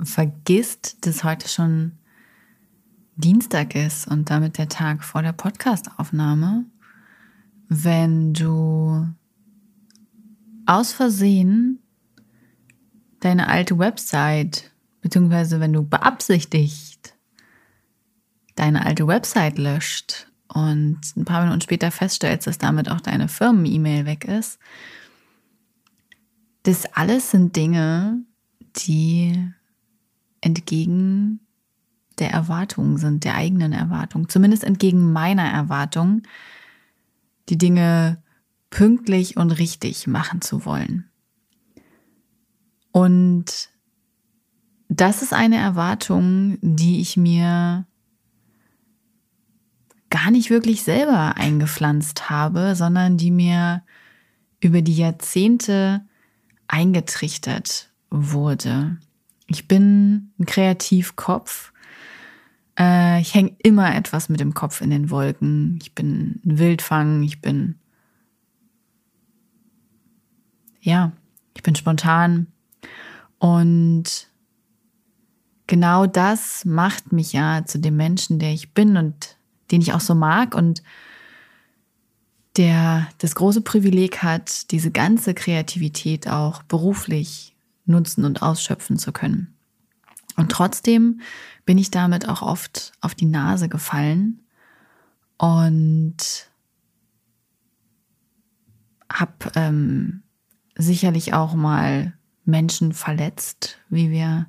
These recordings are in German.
vergisst, dass heute schon Dienstag ist und damit der Tag vor der Podcastaufnahme, wenn du aus Versehen deine alte Website, beziehungsweise wenn du beabsichtigt deine alte Website löscht und ein paar Minuten später feststellst, dass damit auch deine Firmen-E-Mail weg ist, das alles sind Dinge, die entgegen der Erwartungen sind, der eigenen Erwartung, zumindest entgegen meiner Erwartung, die Dinge pünktlich und richtig machen zu wollen. Und das ist eine Erwartung, die ich mir gar nicht wirklich selber eingepflanzt habe, sondern die mir über die Jahrzehnte eingetrichtert wurde. Ich bin ein Kreativkopf. Äh, ich hänge immer etwas mit dem Kopf in den Wolken. Ich bin ein Wildfang. Ich bin, ja, ich bin spontan. Und genau das macht mich ja zu dem Menschen, der ich bin und den ich auch so mag und der das große Privileg hat, diese ganze Kreativität auch beruflich nutzen und ausschöpfen zu können. Und trotzdem bin ich damit auch oft auf die Nase gefallen und habe ähm, sicherlich auch mal Menschen verletzt, wie wir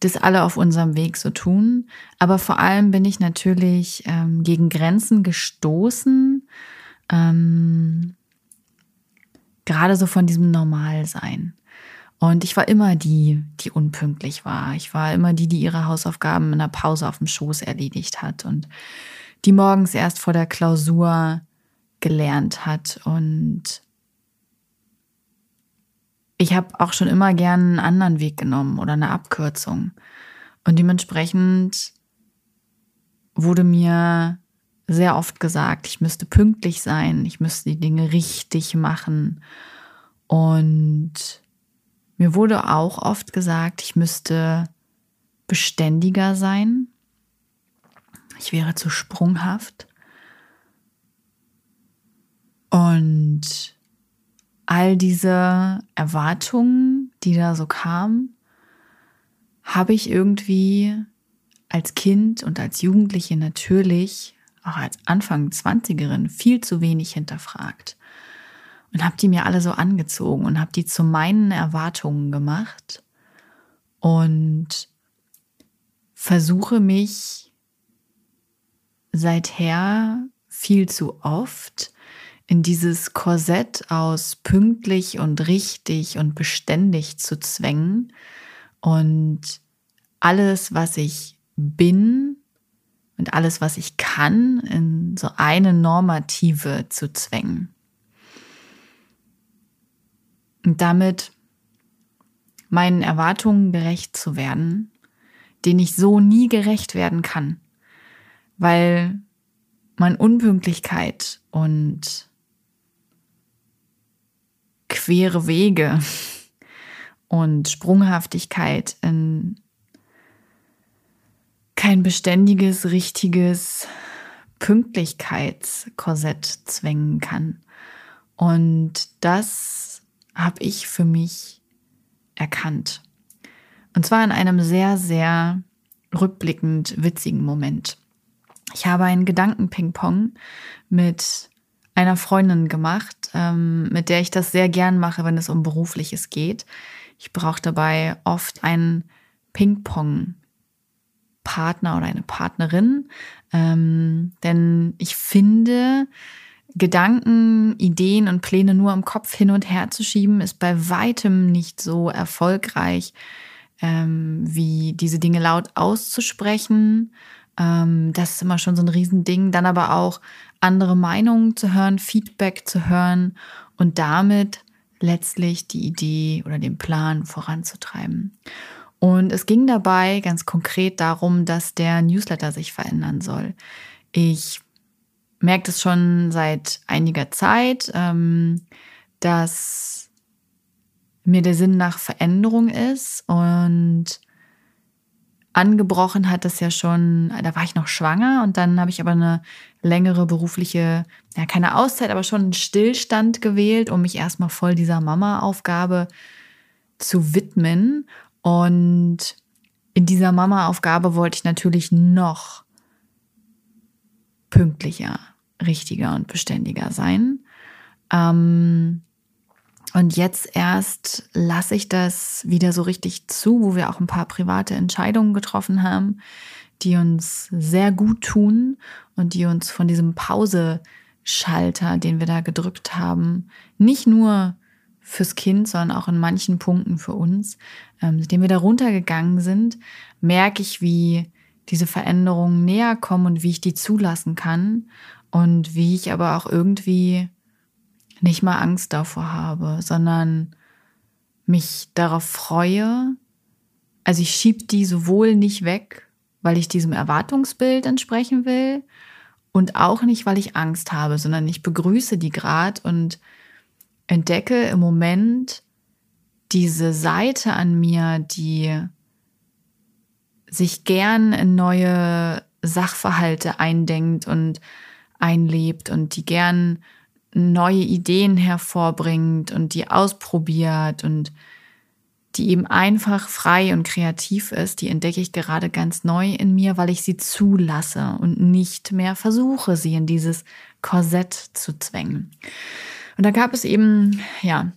das alle auf unserem Weg so tun. Aber vor allem bin ich natürlich ähm, gegen Grenzen gestoßen, ähm, gerade so von diesem Normalsein. Und ich war immer die, die unpünktlich war. Ich war immer die, die ihre Hausaufgaben in der Pause auf dem Schoß erledigt hat und die morgens erst vor der Klausur gelernt hat. Und ich habe auch schon immer gern einen anderen Weg genommen oder eine Abkürzung. Und dementsprechend wurde mir sehr oft gesagt, ich müsste pünktlich sein, ich müsste die Dinge richtig machen. Und mir wurde auch oft gesagt, ich müsste beständiger sein. Ich wäre zu sprunghaft. Und all diese Erwartungen, die da so kamen, habe ich irgendwie als Kind und als Jugendliche natürlich, auch als Anfang 20erin, viel zu wenig hinterfragt und habe die mir alle so angezogen und habe die zu meinen Erwartungen gemacht und versuche mich seither viel zu oft in dieses Korsett aus pünktlich und richtig und beständig zu zwängen und alles, was ich bin und alles, was ich kann, in so eine Normative zu zwängen und damit meinen Erwartungen gerecht zu werden, denen ich so nie gerecht werden kann, weil man Unpünktlichkeit und quere Wege und Sprunghaftigkeit in kein beständiges, richtiges Pünktlichkeitskorsett zwängen kann. Und das habe ich für mich erkannt. Und zwar in einem sehr, sehr rückblickend witzigen Moment. Ich habe einen Gedankenping-Pong mit einer Freundin gemacht, ähm, mit der ich das sehr gern mache, wenn es um berufliches geht. Ich brauche dabei oft einen Ping-Pong-Partner oder eine Partnerin, ähm, denn ich finde, Gedanken, Ideen und Pläne nur im Kopf hin und her zu schieben, ist bei weitem nicht so erfolgreich, ähm, wie diese Dinge laut auszusprechen. Ähm, das ist immer schon so ein Riesending. Dann aber auch andere Meinungen zu hören, Feedback zu hören und damit letztlich die Idee oder den Plan voranzutreiben. Und es ging dabei ganz konkret darum, dass der Newsletter sich verändern soll. Ich merke das schon seit einiger Zeit, ähm, dass mir der Sinn nach Veränderung ist und angebrochen hat das ja schon, da war ich noch schwanger und dann habe ich aber eine längere berufliche, ja keine Auszeit, aber schon einen Stillstand gewählt, um mich erstmal voll dieser Mama-Aufgabe zu widmen. Und in dieser Mama-Aufgabe wollte ich natürlich noch pünktlicher, richtiger und beständiger sein. Ähm, und jetzt erst lasse ich das wieder so richtig zu, wo wir auch ein paar private Entscheidungen getroffen haben, die uns sehr gut tun und die uns von diesem Pause-Schalter, den wir da gedrückt haben, nicht nur fürs Kind, sondern auch in manchen Punkten für uns, ähm, wir da runtergegangen sind, merke ich, wie diese Veränderungen näher kommen und wie ich die zulassen kann und wie ich aber auch irgendwie nicht mal Angst davor habe, sondern mich darauf freue. Also ich schieb die sowohl nicht weg, weil ich diesem Erwartungsbild entsprechen will und auch nicht, weil ich Angst habe, sondern ich begrüße die grad und entdecke im Moment diese Seite an mir, die sich gern in neue Sachverhalte eindenkt und einlebt und die gern neue Ideen hervorbringt und die ausprobiert und die eben einfach frei und kreativ ist, die entdecke ich gerade ganz neu in mir, weil ich sie zulasse und nicht mehr versuche, sie in dieses Korsett zu zwängen. Und da gab es eben, ja,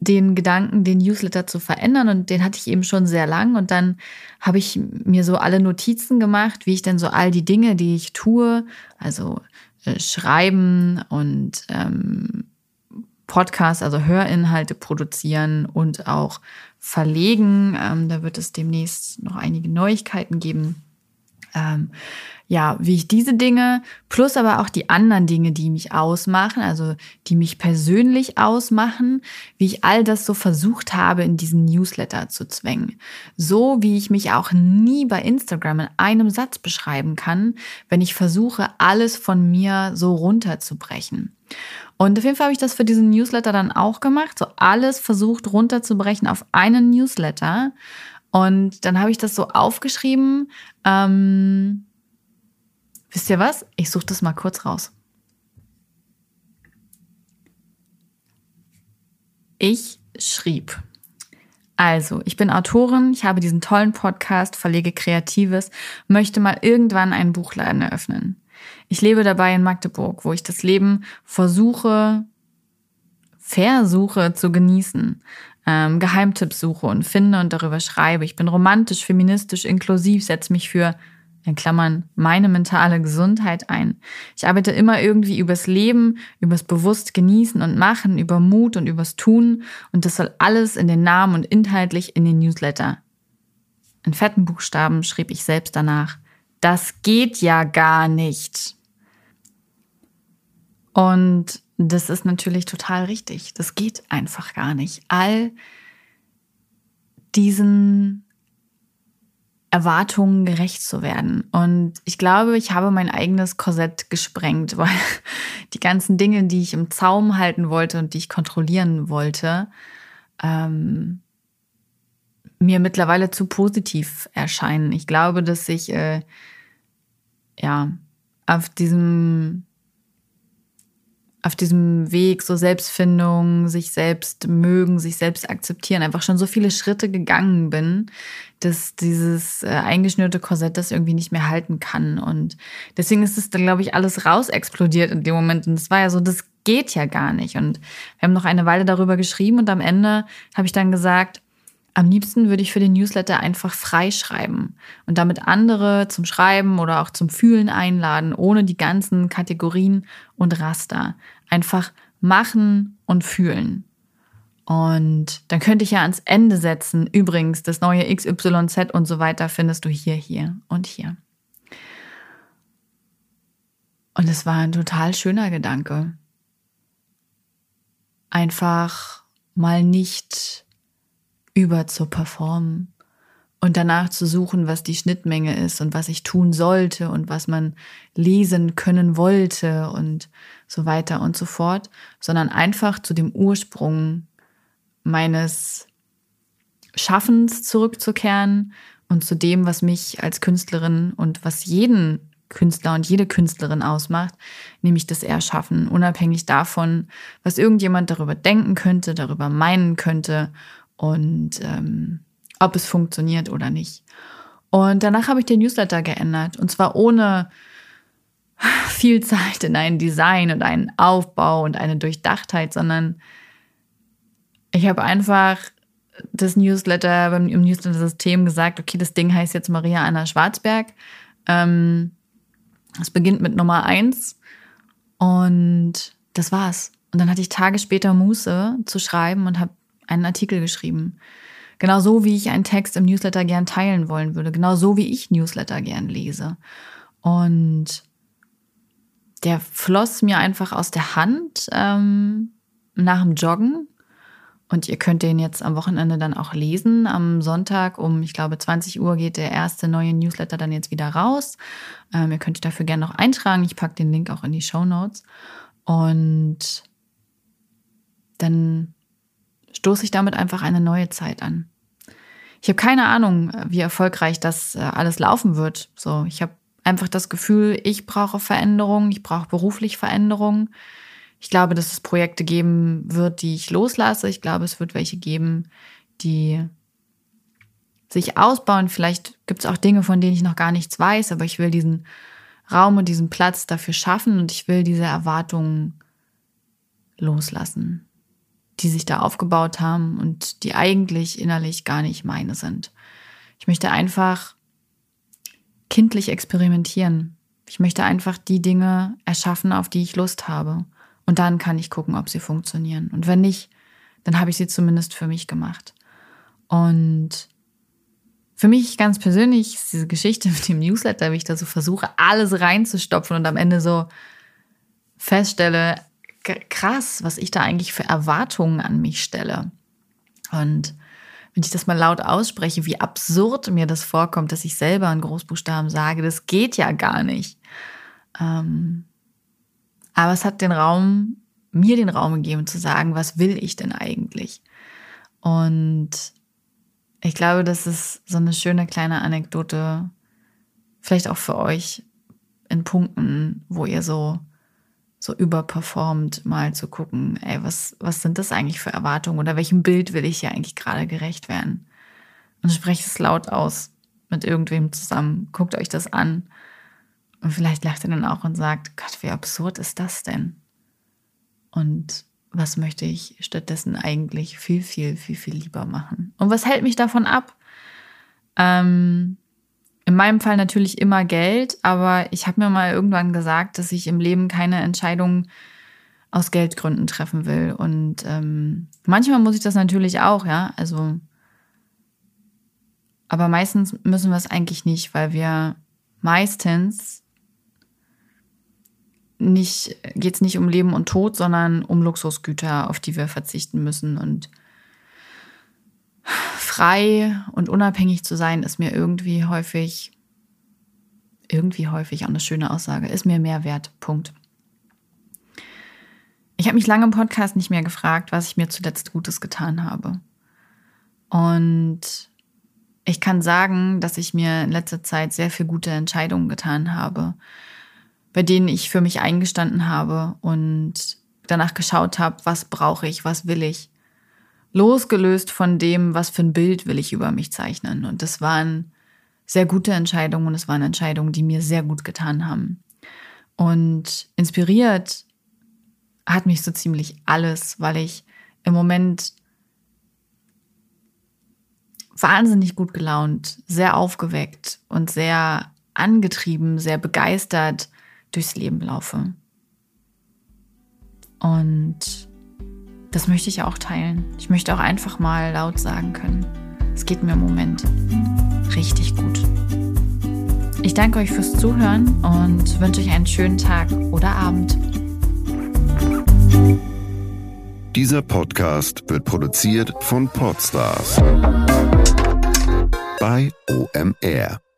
den Gedanken, den Newsletter zu verändern und den hatte ich eben schon sehr lang und dann habe ich mir so alle Notizen gemacht, wie ich denn so all die Dinge, die ich tue, also äh, schreiben und ähm, Podcasts, also Hörinhalte produzieren und auch verlegen. Ähm, da wird es demnächst noch einige Neuigkeiten geben. Ähm, ja, wie ich diese Dinge plus aber auch die anderen Dinge, die mich ausmachen, also die mich persönlich ausmachen, wie ich all das so versucht habe, in diesen Newsletter zu zwängen. So wie ich mich auch nie bei Instagram in einem Satz beschreiben kann, wenn ich versuche, alles von mir so runterzubrechen. Und auf jeden Fall habe ich das für diesen Newsletter dann auch gemacht, so alles versucht runterzubrechen auf einen Newsletter. Und dann habe ich das so aufgeschrieben. Ähm, Wisst ihr was? Ich suche das mal kurz raus. Ich schrieb. Also, ich bin Autorin, ich habe diesen tollen Podcast, verlege Kreatives, möchte mal irgendwann einen Buchladen eröffnen. Ich lebe dabei in Magdeburg, wo ich das Leben versuche, versuche zu genießen, ähm, Geheimtipps suche und finde und darüber schreibe. Ich bin romantisch, feministisch, inklusiv, setze mich für in Klammern meine mentale Gesundheit ein. Ich arbeite immer irgendwie übers Leben, übers bewusst genießen und machen, über Mut und übers Tun und das soll alles in den Namen und inhaltlich in den Newsletter. In fetten Buchstaben schrieb ich selbst danach. Das geht ja gar nicht. Und das ist natürlich total richtig. Das geht einfach gar nicht. All diesen Erwartungen gerecht zu werden. Und ich glaube, ich habe mein eigenes Korsett gesprengt, weil die ganzen Dinge, die ich im Zaum halten wollte und die ich kontrollieren wollte, ähm, mir mittlerweile zu positiv erscheinen. Ich glaube, dass ich äh, ja auf diesem auf diesem Weg so Selbstfindung, sich selbst mögen, sich selbst akzeptieren, einfach schon so viele Schritte gegangen bin, dass dieses äh, eingeschnürte Korsett das irgendwie nicht mehr halten kann. Und deswegen ist es dann, glaube ich, alles raus explodiert in dem Moment. Und es war ja so, das geht ja gar nicht. Und wir haben noch eine Weile darüber geschrieben und am Ende habe ich dann gesagt, am liebsten würde ich für den Newsletter einfach freischreiben und damit andere zum Schreiben oder auch zum Fühlen einladen, ohne die ganzen Kategorien und Raster. Einfach machen und fühlen. Und dann könnte ich ja ans Ende setzen, übrigens, das neue XYZ und so weiter findest du hier, hier und hier. Und es war ein total schöner Gedanke. Einfach mal nicht über zu performen und danach zu suchen, was die Schnittmenge ist und was ich tun sollte und was man lesen können wollte und so weiter und so fort, sondern einfach zu dem Ursprung meines Schaffens zurückzukehren und zu dem, was mich als Künstlerin und was jeden Künstler und jede Künstlerin ausmacht, nämlich das Erschaffen, unabhängig davon, was irgendjemand darüber denken könnte, darüber meinen könnte und ähm, ob es funktioniert oder nicht. Und danach habe ich den Newsletter geändert und zwar ohne viel Zeit in ein Design und einen Aufbau und eine Durchdachtheit, sondern ich habe einfach das Newsletter im Newsletter-System gesagt, okay, das Ding heißt jetzt Maria Anna Schwarzberg. Ähm, es beginnt mit Nummer eins und das war's. Und dann hatte ich Tage später Muße zu schreiben und habe einen Artikel geschrieben. Genau so, wie ich einen Text im Newsletter gern teilen wollen würde. Genau so, wie ich Newsletter gern lese. Und der floss mir einfach aus der Hand ähm, nach dem Joggen. Und ihr könnt den jetzt am Wochenende dann auch lesen. Am Sonntag um, ich glaube, 20 Uhr geht der erste neue Newsletter dann jetzt wieder raus. Ähm, ihr könnt dafür gerne noch eintragen. Ich packe den Link auch in die Show Notes. Und dann stoße ich damit einfach eine neue Zeit an. Ich habe keine Ahnung, wie erfolgreich das äh, alles laufen wird. So, ich habe einfach das Gefühl, ich brauche Veränderung, ich brauche beruflich Veränderung. Ich glaube, dass es Projekte geben wird, die ich loslasse. Ich glaube, es wird welche geben, die sich ausbauen. Vielleicht gibt es auch Dinge, von denen ich noch gar nichts weiß, aber ich will diesen Raum und diesen Platz dafür schaffen und ich will diese Erwartungen loslassen, die sich da aufgebaut haben und die eigentlich innerlich gar nicht meine sind. Ich möchte einfach kindlich experimentieren. Ich möchte einfach die Dinge erschaffen, auf die ich Lust habe. Und dann kann ich gucken, ob sie funktionieren. Und wenn nicht, dann habe ich sie zumindest für mich gemacht. Und für mich ganz persönlich ist diese Geschichte mit dem Newsletter, wie ich da so versuche, alles reinzustopfen und am Ende so feststelle, krass, was ich da eigentlich für Erwartungen an mich stelle. Und wenn ich das mal laut ausspreche, wie absurd mir das vorkommt, dass ich selber in Großbuchstaben sage, das geht ja gar nicht. Ähm, aber es hat den Raum, mir den Raum gegeben zu sagen, was will ich denn eigentlich? Und ich glaube, das ist so eine schöne kleine Anekdote, vielleicht auch für euch in Punkten, wo ihr so so überperformt, mal zu gucken, ey, was, was sind das eigentlich für Erwartungen oder welchem Bild will ich hier eigentlich gerade gerecht werden? Und sprecht es laut aus mit irgendwem zusammen. Guckt euch das an und vielleicht lacht ihr dann auch und sagt, Gott, wie absurd ist das denn? Und was möchte ich stattdessen eigentlich viel, viel, viel, viel lieber machen? Und was hält mich davon ab? Ähm, in meinem Fall natürlich immer Geld, aber ich habe mir mal irgendwann gesagt, dass ich im Leben keine Entscheidungen aus Geldgründen treffen will. Und ähm, manchmal muss ich das natürlich auch, ja. Also, aber meistens müssen wir es eigentlich nicht, weil wir meistens nicht, geht es nicht um Leben und Tod, sondern um Luxusgüter, auf die wir verzichten müssen. Und frei und unabhängig zu sein, ist mir irgendwie häufig, irgendwie häufig auch eine schöne Aussage, ist mir mehr wert. Punkt. Ich habe mich lange im Podcast nicht mehr gefragt, was ich mir zuletzt Gutes getan habe. Und ich kann sagen, dass ich mir in letzter Zeit sehr viel gute Entscheidungen getan habe bei denen ich für mich eingestanden habe und danach geschaut habe, was brauche ich, was will ich. Losgelöst von dem, was für ein Bild will ich über mich zeichnen. Und das waren sehr gute Entscheidungen und es waren Entscheidungen, die mir sehr gut getan haben. Und inspiriert hat mich so ziemlich alles, weil ich im Moment wahnsinnig gut gelaunt, sehr aufgeweckt und sehr angetrieben, sehr begeistert durchs Leben laufe. Und das möchte ich auch teilen. Ich möchte auch einfach mal laut sagen können. Es geht mir im Moment richtig gut. Ich danke euch fürs Zuhören und wünsche euch einen schönen Tag oder Abend. Dieser Podcast wird produziert von Podstars bei OMR.